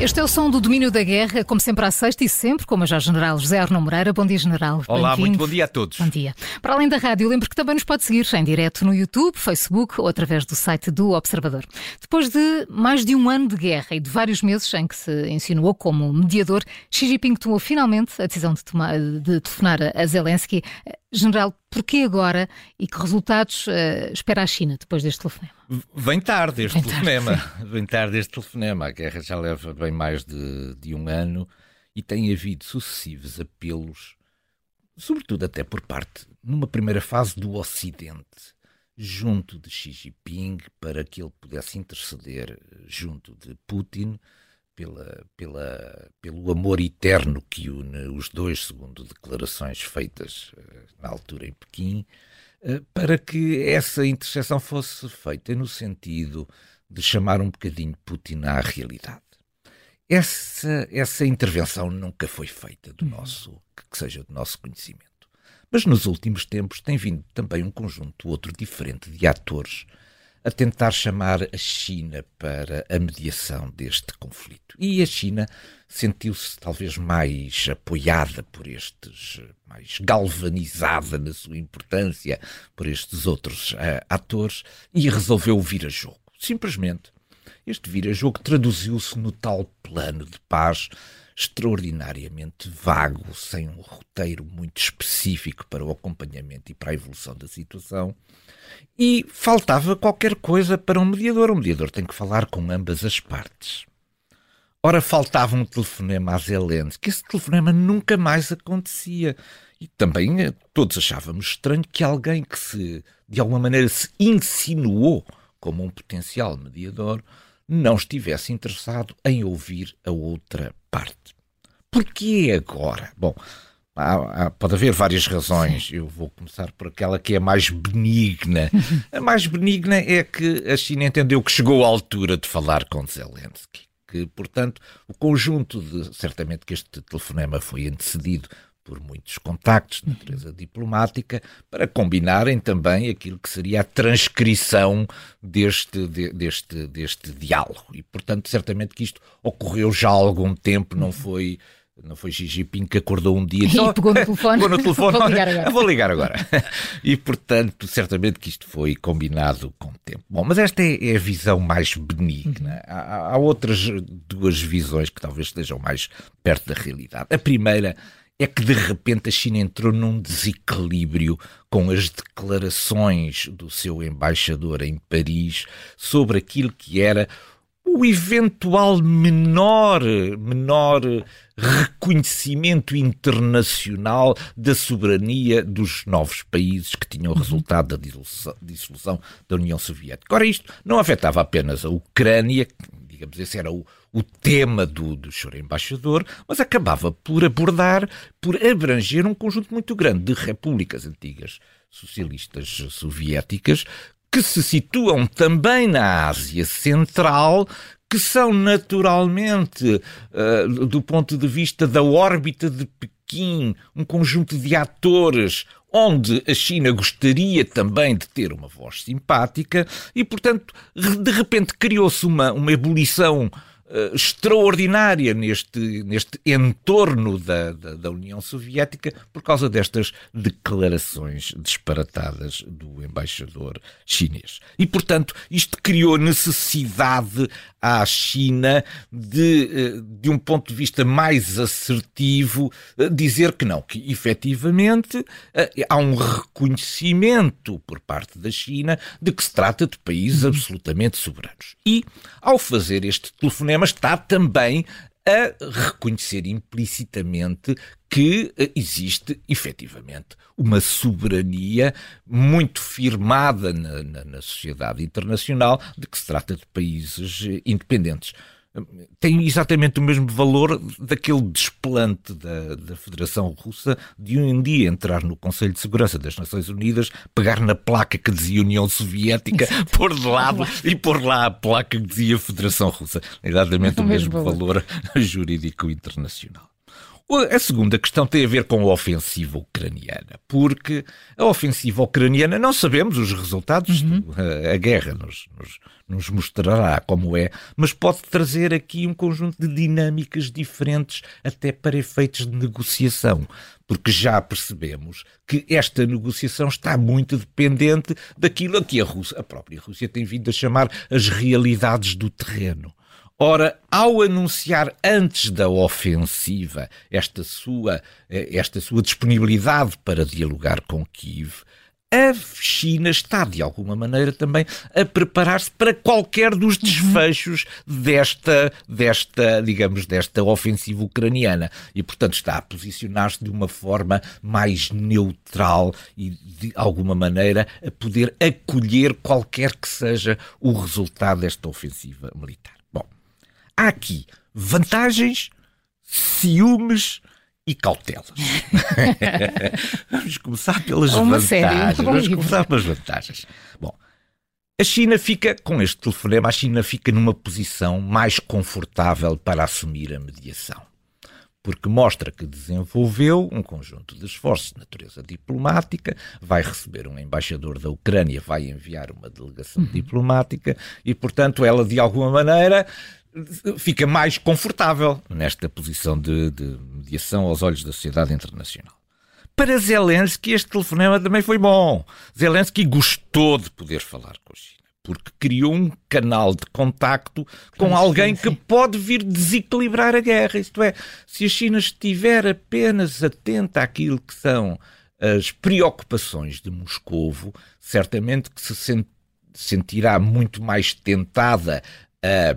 Este é o som do domínio da guerra, como sempre à sexta e sempre com o Major-General José Arno Moreira. Bom dia, General. Olá, muito bom dia a todos. Bom dia. Para além da rádio, lembro que também nos pode seguir em direto no YouTube, Facebook ou através do site do Observador. Depois de mais de um ano de guerra e de vários meses em que se insinuou como mediador, Xi Jinping tomou finalmente a decisão de, tomar, de telefonar a Zelensky. General, porquê agora e que resultados uh, espera a China depois deste telefonema? Vem tarde este Vem telefonema. Tarde. Vem tarde este telefonema. A guerra já leva bem mais de, de um ano e tem havido sucessivos apelos, sobretudo até por parte, numa primeira fase, do Ocidente, junto de Xi Jinping, para que ele pudesse interceder junto de Putin pela, pela, pelo amor eterno que une os dois, segundo declarações feitas eh, na altura em Pequim, eh, para que essa interseção fosse feita no sentido de chamar um bocadinho Putin à realidade. Essa, essa intervenção nunca foi feita do uhum. nosso, que seja do nosso conhecimento. Mas nos últimos tempos tem vindo também um conjunto outro diferente de atores a tentar chamar a China para a mediação deste conflito. E a China sentiu-se talvez mais apoiada por estes, mais galvanizada na sua importância por estes outros uh, atores e resolveu vir a jogo. Simplesmente, este vir a jogo traduziu-se no tal plano de paz extraordinariamente vago, sem um roteiro muito específico para o acompanhamento e para a evolução da situação. E faltava qualquer coisa para um mediador. Um mediador tem que falar com ambas as partes. Ora, faltava um telefonema a Zelensky. Esse telefonema nunca mais acontecia. E também eh, todos achávamos estranho que alguém que se, de alguma maneira, se insinuou como um potencial mediador, não estivesse interessado em ouvir a outra parte. Porquê agora? Bom, há, há, pode haver várias razões. Eu vou começar por aquela que é mais benigna. a mais benigna é que a China entendeu que chegou à altura de falar com Zelensky. Que, portanto, o conjunto de. Certamente que este telefonema foi antecedido por muitos contactos de natureza diplomática para combinarem também aquilo que seria a transcrição deste, de, deste, deste diálogo. E, portanto, certamente que isto ocorreu já há algum tempo, não foi não foi Xi Jinping que acordou um dia e só... pegou no telefone. pegou no telefone. vou ligar agora. Vou ligar agora. E, portanto, certamente que isto foi combinado com o tempo. Bom, mas esta é, é a visão mais benigna. Há, há, outras duas visões que talvez estejam mais perto da realidade. A primeira é que de repente a China entrou num desequilíbrio com as declarações do seu embaixador em Paris sobre aquilo que era o eventual menor, menor reconhecimento internacional da soberania dos novos países que tinham uhum. resultado da dissolução da União Soviética. Ora, isto não afetava apenas a Ucrânia, digamos, esse era o, o tema do, do senhor embaixador, mas acabava por abordar, por abranger um conjunto muito grande de repúblicas antigas socialistas soviéticas que se situam também na Ásia Central, que são naturalmente, uh, do ponto de vista da órbita de Pequim, um conjunto de atores onde a China gostaria também de ter uma voz simpática e, portanto, de repente criou-se uma, uma ebulição uh, extraordinária neste, neste entorno da, da, da, União Soviética por causa destas declarações disparatadas do embaixador chinês. E, portanto, isto criou necessidade à China de, eh, de um ponto de vista mais assertivo, eh, dizer que não, que efetivamente há um reconhecimento por parte da China de que se trata de países uhum. absolutamente soberanos. E, ao fazer este telefonema, está também a reconhecer implicitamente que eh, existe efetivamente uma soberania muito firmada na, na, na sociedade internacional de que se trata de países eh, independentes tem exatamente o mesmo valor daquele desplante da, da Federação Russa de um dia entrar no Conselho de Segurança das Nações Unidas, pegar na placa que dizia União Soviética, pôr de lado e pôr lá a placa que dizia Federação Russa. Exatamente o, o mesmo, mesmo valor. valor jurídico internacional. A segunda questão tem a ver com a ofensiva ucraniana, porque a ofensiva ucraniana não sabemos os resultados, uhum. a, a, guerra nos, nos, nos, mostrará como é, mas pode trazer aqui um conjunto de dinâmicas diferentes até para efeitos de negociação, porque já percebemos que esta negociação está muito dependente daquilo a que a, Rússia, a própria Rússia tem vindo a chamar as realidades do terreno. Ora, ao anunciar antes da ofensiva esta sua, eh, esta sua disponibilidade para dialogar com Kiev, a China está, de alguma maneira, também a preparar-se para qualquer dos uhum. desfechos desta, desta, digamos, desta ofensiva ucraniana. E, portanto, está a posicionar-se de uma forma mais neutral e, de alguma maneira, a poder acolher qualquer que seja o resultado desta ofensiva militar há aqui vantagens, ciúmes e cautelas. Vamos começar pelas Uma vantagens. Vamos começar pelas vantagens. Bom, a China fica, com este telefonema, a China fica numa posição mais confortável para assumir a mediação. Porque mostra que desenvolveu um conjunto de esforços de natureza diplomática, vai receber um embaixador da Ucrânia, vai enviar uma delegação uhum. diplomática e, portanto, ela de alguma maneira fica mais confortável nesta posição de, de mediação aos olhos da sociedade internacional. Para Zelensky, este telefonema também foi bom. Zelensky gostou de poder falar com a China, porque criou um canal de contacto com alguém que pode vir desequilibrar a guerra. Isto é, se a China estiver apenas atenta àquilo que são as preocupações de Moscovo, certamente que se sentirá muito mais tentada a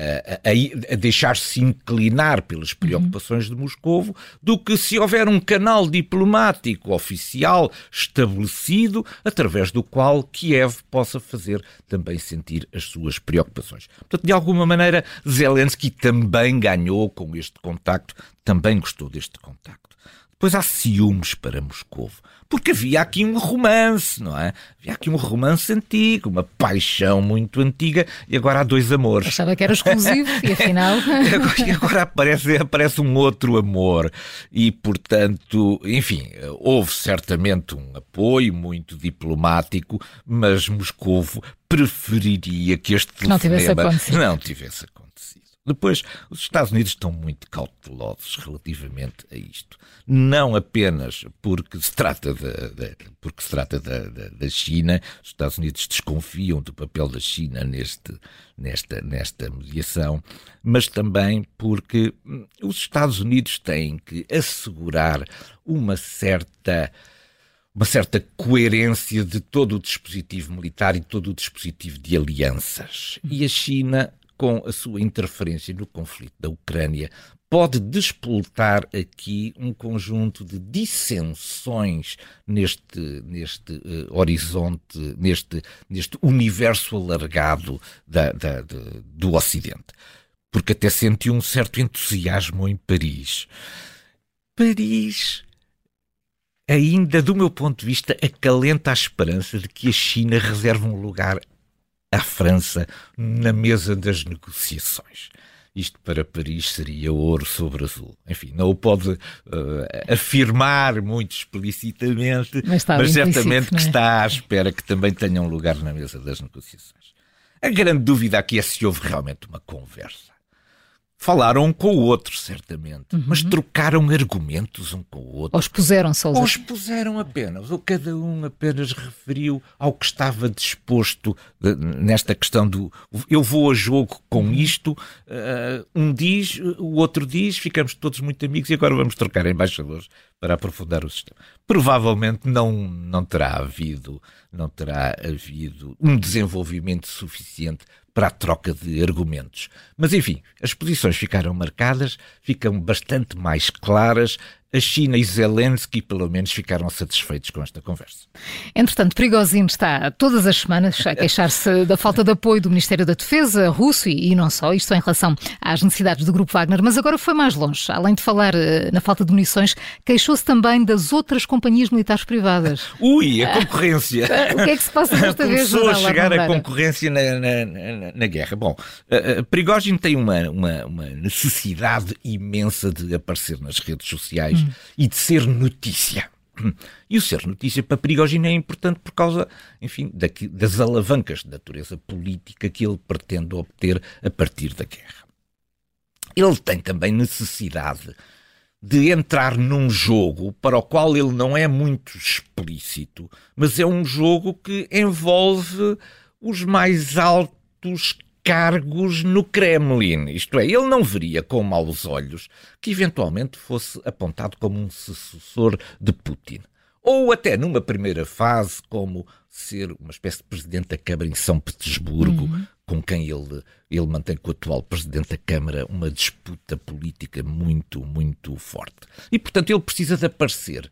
a, a deixar-se inclinar pelas preocupações uhum. de Moscovo do que se houver um canal diplomático oficial estabelecido através do qual Kiev possa fazer também sentir as suas preocupações. Portanto, de alguma maneira, Zelensky também ganhou com este contacto, também gostou deste contacto. Depois há ciúmes para Moscovo. Porque havia aqui um romance, não é? Havia aqui um romance antigo, uma paixão muito antiga, e agora há dois amores. Achava que era exclusivo, e afinal. e agora aparece, aparece um outro amor. E, portanto, enfim, houve certamente um apoio muito diplomático, mas Moscovo preferiria que este telefonema não tivesse acontecido. Não tivesse acontecido. Depois, os Estados Unidos estão muito cautelosos relativamente a isto. Não apenas porque se trata, de, de porque se trata da, da, da, China, os Estados Unidos desconfiam do papel da China neste, nesta, nesta mediação, mas também porque hum, os Estados Unidos têm que assegurar uma certa uma certa coerência de todo o dispositivo militar e todo o dispositivo de alianças. E a China com a sua interferência no conflito da Ucrânia, pode despoltar aqui um conjunto de dissensões neste, neste uh, horizonte, neste, neste universo alargado da, da, de, do Ocidente. Porque até senti um certo entusiasmo em Paris. Paris ainda, do meu ponto de vista, acalenta a esperança de que a China reserve um lugar à França na mesa das negociações. Isto para Paris seria ouro sobre azul. Enfim, não o pode uh, afirmar muito explicitamente, mas, mas certamente que é? está à espera que também tenha um lugar na mesa das negociações. A grande dúvida aqui é se houve realmente uma conversa Falaram um com o outro, certamente, uhum. mas trocaram argumentos um com o outro. Ou expuseram-se Ou expuseram apenas, ou cada um apenas referiu ao que estava disposto de, nesta questão do eu vou a jogo com uhum. isto, uh, um diz, o outro diz, ficamos todos muito amigos e agora vamos trocar embaixadores para aprofundar o sistema. Provavelmente não, não terá havido, não terá havido um desenvolvimento suficiente para a troca de argumentos. Mas enfim, as posições ficaram marcadas, ficam bastante mais claras a China e Zelensky, pelo menos, ficaram satisfeitos com esta conversa. Entretanto, Prigozhin está todas as semanas a queixar-se da falta de apoio do Ministério da Defesa russo e, e, não só, isto em relação às necessidades do Grupo Wagner, mas agora foi mais longe. Além de falar uh, na falta de munições, queixou-se também das outras companhias militares privadas. Ui, a concorrência! O que é que se passa desta vez? Começou a chegar a concorrência na, na, na, na guerra. Bom, uh, Prigozhin tem uma, uma, uma necessidade imensa de aparecer nas redes sociais hum. e de ser notícia. E o ser notícia para Prigogine é importante por causa, enfim, daqui, das alavancas de natureza política que ele pretende obter a partir da guerra. Ele tem também necessidade de entrar num jogo para o qual ele não é muito explícito, mas é um jogo que envolve os mais altos cargos no Kremlin. Isto é, ele não veria com maus olhos que eventualmente fosse apontado como um sucessor de Putin. Ou até numa primeira fase, como ser uma espécie de presidente da Câmara em São Petersburgo, uhum. com quem ele, ele mantém com o atual presidente da Câmara uma disputa política muito, muito forte. E, portanto, ele precisa de aparecer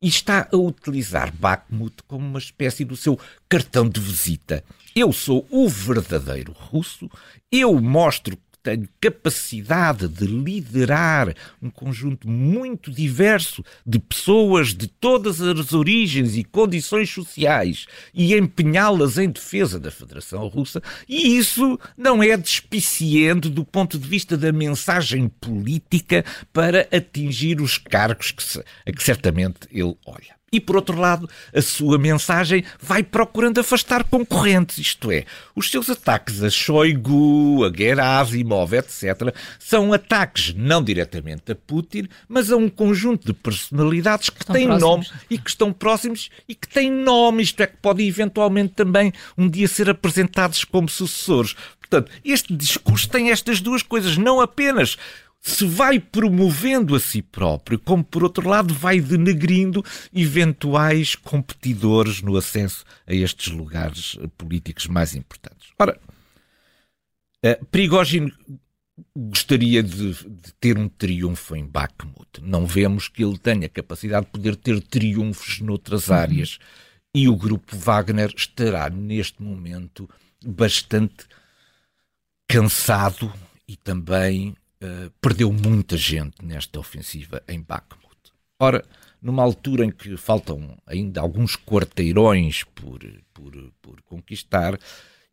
e está a utilizar Bakhmut como uma espécie do seu cartão de visita. Eu sou o verdadeiro russo, eu mostro tenho capacidade de liderar um conjunto muito diverso de pessoas de todas as origens e condições sociais e empenhá-las em defesa da Federação Russa, e isso não é despiciente do ponto de vista da mensagem política para atingir os cargos que, a que certamente ele olha. E, por outro lado, a sua mensagem vai procurando afastar concorrentes, isto é, os seus ataques a Shoigu, a Gerasimov, etc., são ataques não diretamente a Putin, mas a um conjunto de personalidades que têm nome e que estão próximos e que têm nome, isto é, que podem eventualmente também um dia ser apresentados como sucessores. Portanto, este discurso tem estas duas coisas, não apenas se vai promovendo a si próprio, como por outro lado vai denegrindo eventuais competidores no acesso a estes lugares políticos mais importantes. Ora, uh, Prigogine gostaria de, de, ter um triunfo em Bakhmut. Não vemos que ele tenha capacidade de poder ter triunfos noutras uhum. áreas. E o grupo Wagner estará neste momento bastante cansado e também uh, perdeu muita gente nesta ofensiva em Bakhmut. Ora, numa altura em que faltam ainda alguns quarteirões por, por, por conquistar,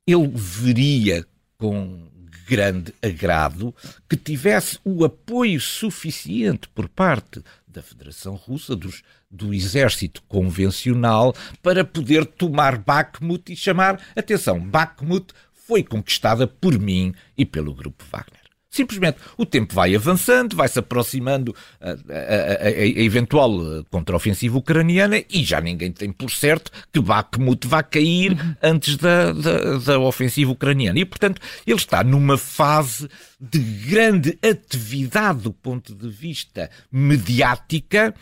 ele veria com grande agrado que tivesse o apoio suficiente por parte da Federação Russa, dos, do exército convencional, para poder tomar Bakhmut e chamar atenção: Bakhmut foi conquistada por mim e pelo grupo Wagner. Simplesmente o tempo vai avançando, vai-se aproximando a, a, a, a, eventual contraofensiva ucraniana e já ninguém tem por certo que Bakhmut vai cair uhum. antes da, da, da ofensiva ucraniana. E, portanto, ele está numa fase de grande atividade do ponto de vista mediática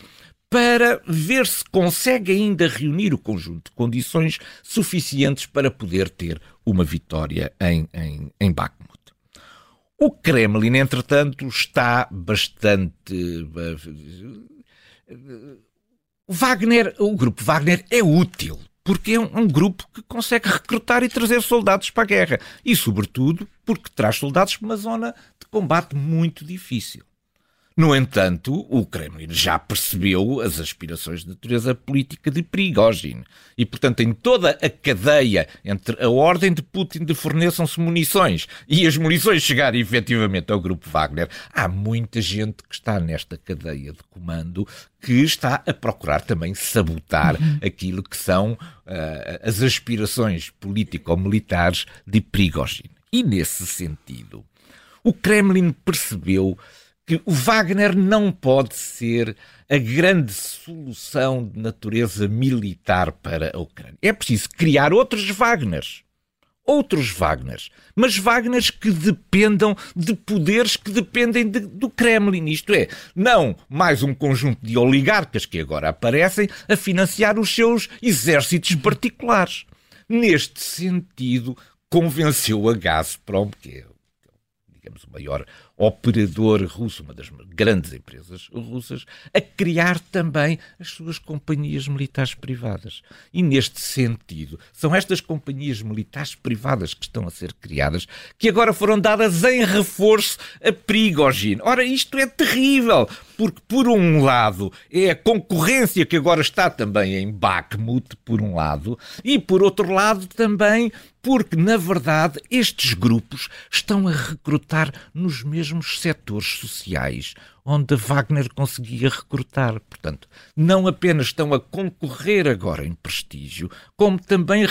para ver se consegue ainda reunir o conjunto de condições suficientes para poder ter uma vitória em, em, em Bakhmut. O Kremlin, entretanto, está bastante. Wagner, o grupo Wagner é útil, porque é um, um, grupo que consegue recrutar e trazer soldados para a guerra. E, sobretudo, porque traz soldados para uma zona de combate muito difícil. No entanto, o Kremlin já percebeu as aspirações de natureza política de Prigozhin e, portanto, em toda a cadeia entre a ordem de Putin de forneçam-se munições e as munições chegarem efetivamente ao grupo Wagner, há muita gente que está nesta cadeia de comando que está a procurar também sabotar uhum. aquilo que são uh, as aspirações político-militares de Prigozhin. E, nesse sentido, o Kremlin percebeu que o Wagner não pode ser a grande solução de natureza militar para a Ucrânia. É preciso criar outros Wagners. Outros Wagners. Mas Wagners que dependam de poderes que dependem de, do Kremlin. Isto é, não mais um conjunto de oligarcas que agora aparecem a financiar os seus exércitos particulares. Neste sentido, convenceu a Gazprom, que é digamos, o maior operador russo, uma das grandes empresas russas, a criar também as suas companhias militares privadas. E neste sentido, são estas companhias militares privadas que estão a ser criadas que agora foram dadas em reforço a Prigogine. Ora, isto é terrível, porque por um lado é a concorrência que agora está também em Bakhmut, por um lado, e por outro lado também porque, na verdade, estes grupos estão a recrutar nos mesmos setores sociais onde Wagner conseguia recrutar. Portanto, não apenas estão a concorrer agora em prestígio, como também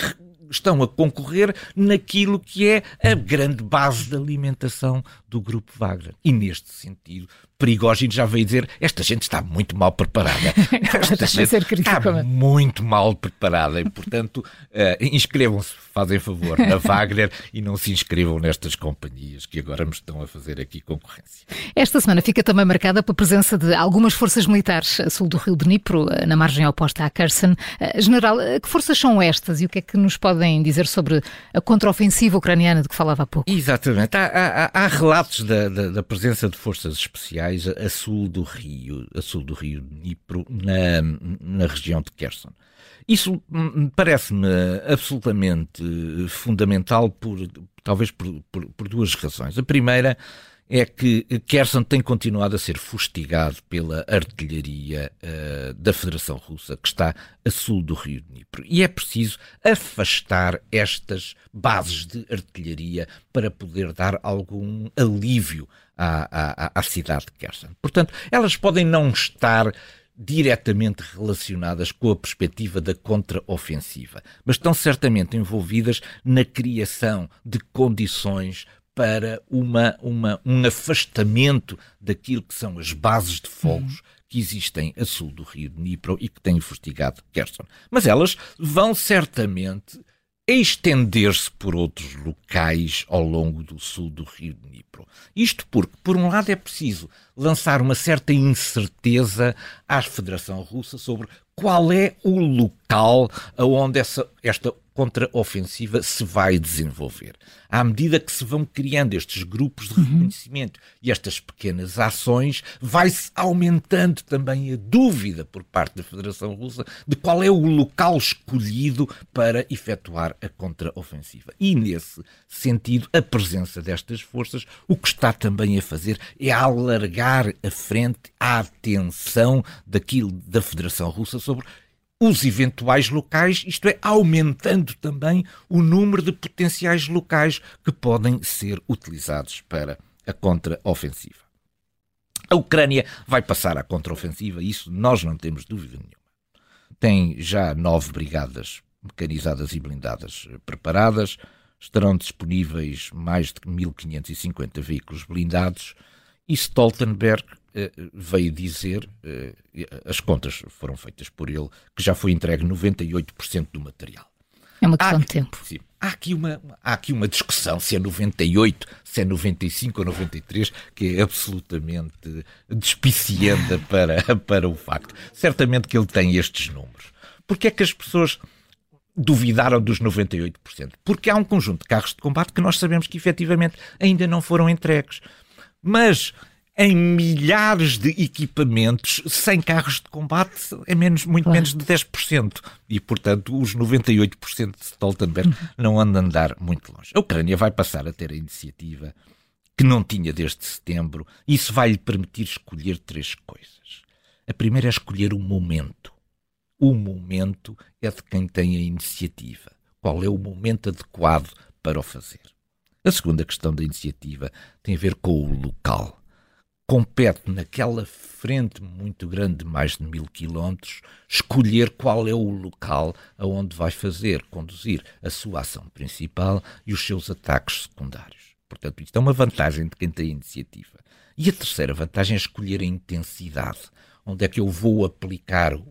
estão a concorrer naquilo que é a grande base de alimentação do grupo Wagner. E neste sentido, Prigogine já veio dizer esta gente está muito mal preparada. Esta gente está muito mal preparada e, portanto, uh, inscrevam-se, fazem favor, na Wagner e não se inscrevam nestas companhias que agora me estão a fazer aqui concorrência. Esta semana fica também marcada pela presença de algumas forças militares a sul do rio de Dnipro, eh, na margem oposta a Kherson. Uh, general, que forças são estas e o que é que nos podem dizer sobre a contraofensiva ucraniana de que falava há pouco? Exatamente. Há, há, há relatos da, da, da presença de forças especiais mais a sul do rio, a sul do rio Dnipro, na, na região de Kherson. Isso parece-me absolutamente fundamental por talvez por, por, por, duas razões. A primeira é que Kherson tem continuado a ser fustigado pela artilharia uh, da Federação Russa, que está a sul do rio Dnipro. E é preciso afastar estas bases de artilharia para poder dar algum alívio à, à, à cidade de Kherson. Portanto, elas podem não estar diretamente relacionadas com a perspectiva da contraofensiva, mas estão certamente envolvidas na criação de condições para uma, uma, um afastamento daquilo que são as bases de fogos uhum. que existem a sul do rio de Dnipro e que têm fustigado Kherson. Mas elas vão certamente estender-se por outros locais ao longo do sul do rio Dnipro. Isto porque, por um lado, é preciso lançar uma certa incerteza à Federação Russa sobre qual é o local aonde essa, esta contraofensiva se vai desenvolver. À medida que se vão criando estes grupos de uhum. reconhecimento uhum. e estas pequenas ações, vai-se aumentando também a dúvida por parte da Federação Russa de qual é o local escolhido para efetuar a contraofensiva. E, nesse sentido, a presença destas forças, o que está também a fazer é alargar a frente à atenção daquilo da Federação Russa sobre os eventuais locais, isto é, aumentando também o número de potenciais locais que podem ser utilizados para a contraofensiva. A Ucrânia vai passar à contraofensiva, isso nós não temos dúvida nenhuma. Tem já nove brigadas mecanizadas e blindadas preparadas, estarão disponíveis mais de 1.550 veículos blindados e Stoltenberg eh, veio dizer, eh, as contas foram feitas por ele, que já foi entregue 98% do material. É uma questão há, de tempo. Sim, há, aqui uma, há aqui uma discussão se é 98, se é 95 ou 93, que é absolutamente despicienda para, para o facto. Certamente que ele tem estes números. Porque é que as pessoas duvidaram dos 98%? Porque há um conjunto de carros de combate que nós sabemos que efetivamente ainda não foram entregues. Mas em milhares de equipamentos, sem carros de combate, é menos, muito claro. menos de 10%. E, portanto, os 98% de Stoltenberg uhum. não andam a andar muito longe. A Ucrânia vai passar a ter a iniciativa que não tinha desde setembro. Isso vai lhe permitir escolher três coisas. A primeira é escolher o momento. O momento é de quem tem a iniciativa. Qual é o momento adequado para o fazer? A segunda questão da iniciativa tem a ver com o local compete naquela frente muito grande de mais de mil quilómetros escolher qual é o local aonde vai fazer, conduzir a sua ação principal e os seus ataques secundários. Portanto, isto é uma vantagem de quem tem iniciativa. E a terceira vantagem é escolher a intensidade. Onde é que eu vou aplicar uh,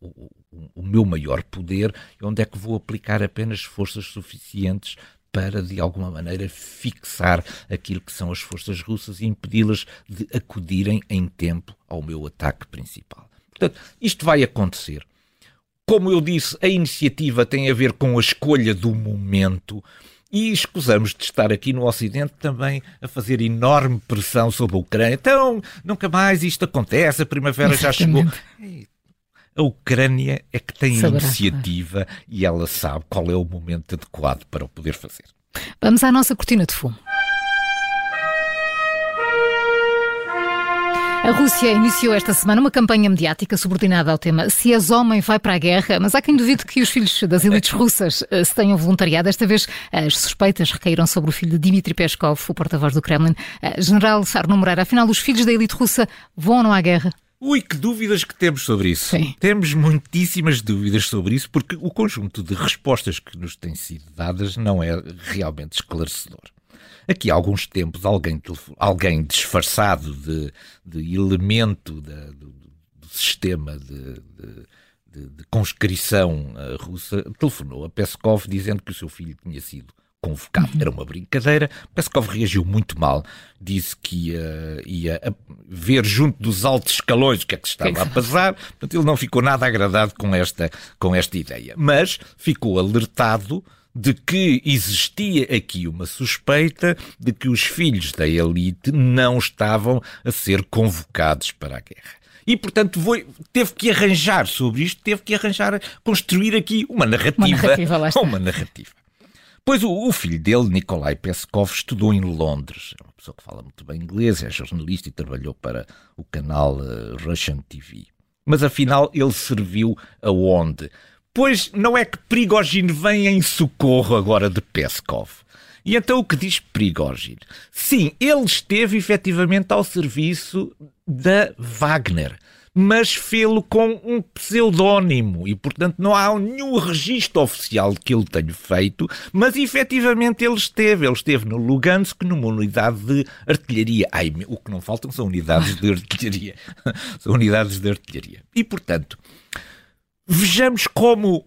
o, o, meu maior poder e onde é que vou aplicar apenas forças suficientes para, de alguma maneira, fixar aquilo que são as forças russas e impedi-las de acudirem em tempo ao meu ataque principal. Portanto, isto vai acontecer. Como eu disse, a iniciativa tem a ver com a escolha do momento E escusamos de estar aqui no Ocidente também a fazer enorme pressão sobre a Ucrânia. Então, nunca mais isto acontece, a primavera já chegou. A Ucrânia é que tem a iniciativa e ela sabe qual é o momento adequado para o poder fazer. Vamos à nossa cortina de fumo. A Rússia iniciou esta semana uma campanha mediática subordinada ao tema Se és homem, vai para a guerra, mas há quem duvide que os filhos das elites russas eh, se tenham voluntariado. Desta vez, as suspeitas recaíram sobre o filho de Dmitry Peskov, o porta-voz do Kremlin. Eh, General Arno Moreira, afinal, os filhos da elite russa vão ou não à guerra? Ui, que dúvidas que temos sobre isso. Sim. Temos muitíssimas dúvidas sobre isso, porque o conjunto de respostas que nos têm sido dadas não é realmente esclarecedor. Aqui há alguns tempos, alguém, alguém disfarçado de, de elemento da, do, do, sistema de, de, de conscrição uh, russa telefonou a Peskov dizendo que o seu filho tinha sido convocado. Era uma brincadeira. Peskov reagiu muito mal. Disse que ia, ia ver junto dos altos escalões o que é que se estava a passar. Portanto, ele não ficou nada agradado com esta, com esta ideia. Mas ficou alertado de que existia aqui uma suspeita de que os filhos da elite não estavam a ser convocados para a guerra. E, portanto, foi, teve que arranjar sobre isto, teve que arranjar, construir aqui uma narrativa. Uma narrativa, uma narrativa. Pois o, o, filho dele, Nikolai Peskov, estudou em Londres. É uma pessoa que fala muito bem inglês, é jornalista e trabalhou para o canal uh, Russian TV. Mas afinal, ele serviu aonde? Pois não é que Prigogine vem em socorro agora de Peskov. E então o que diz Prigogine? Sim, ele esteve efetivamente ao serviço da Wagner, mas fê-lo com um pseudónimo e, portanto, não há nenhum registro oficial que ele tenha feito, mas efetivamente ele esteve. Ele esteve no Lugansk numa unidade de artilharia. Ai, o que não faltam são unidades de artilharia. são unidades de artilharia. E, portanto, vejamos como,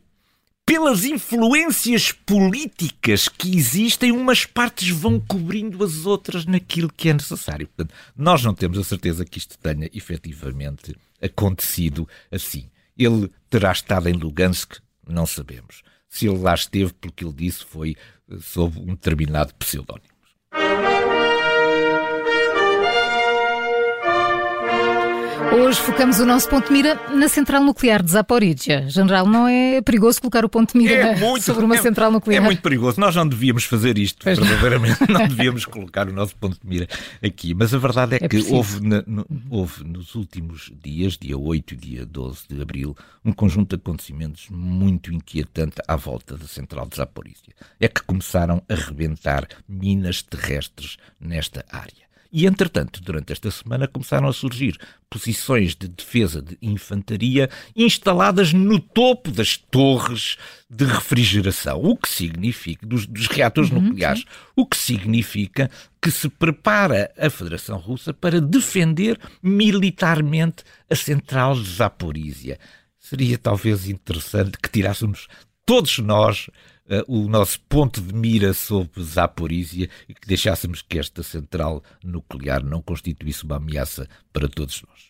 pelas influências políticas que existem, umas partes vão cobrindo as outras naquilo que é necessário. Portanto, nós não temos a certeza que isto tenha efetivamente acontecido assim. Ele terá estado em Lugansk, não sabemos. Se ele lá esteve, porque ele disse foi eh, sob um determinado pseudónimo. Hoje focamos o nosso ponto de mira na central nuclear de Zaporizhia. General, não é perigoso colocar o ponto de mira é muito, sobre uma é, central nuclear? É muito perigoso. Nós não devíamos fazer isto, pois verdadeiramente. Não. não devíamos colocar o nosso ponto de mira aqui. Mas a verdade é, é que houve, na, no, houve nos últimos dias, dia 8 e dia 12 de abril, um conjunto de acontecimentos muito inquietante à volta da central de Zaporizhia. É que começaram a rebentar minas terrestres nesta área. E, entretanto, durante esta semana começaram a surgir posições de defesa de infantaria instaladas no topo das torres de refrigeração, o que significa, dos, dos reatores uhum, nucleares, sim. o que significa que se prepara a Federação Russa para defender militarmente a central de Zaporizhia. Seria talvez interessante que tirássemos todos nós uh, o nosso ponto de mira sobre Zaporizhia e que deixássemos que esta central nuclear não constituísse uma ameaça para todos nós.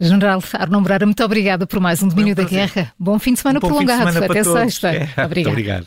General Arno Moreira, muito obrigada por mais um domínio um da guerra. Bom fim de semana um prolongado. De semana Até sexta. É. Muito obrigado.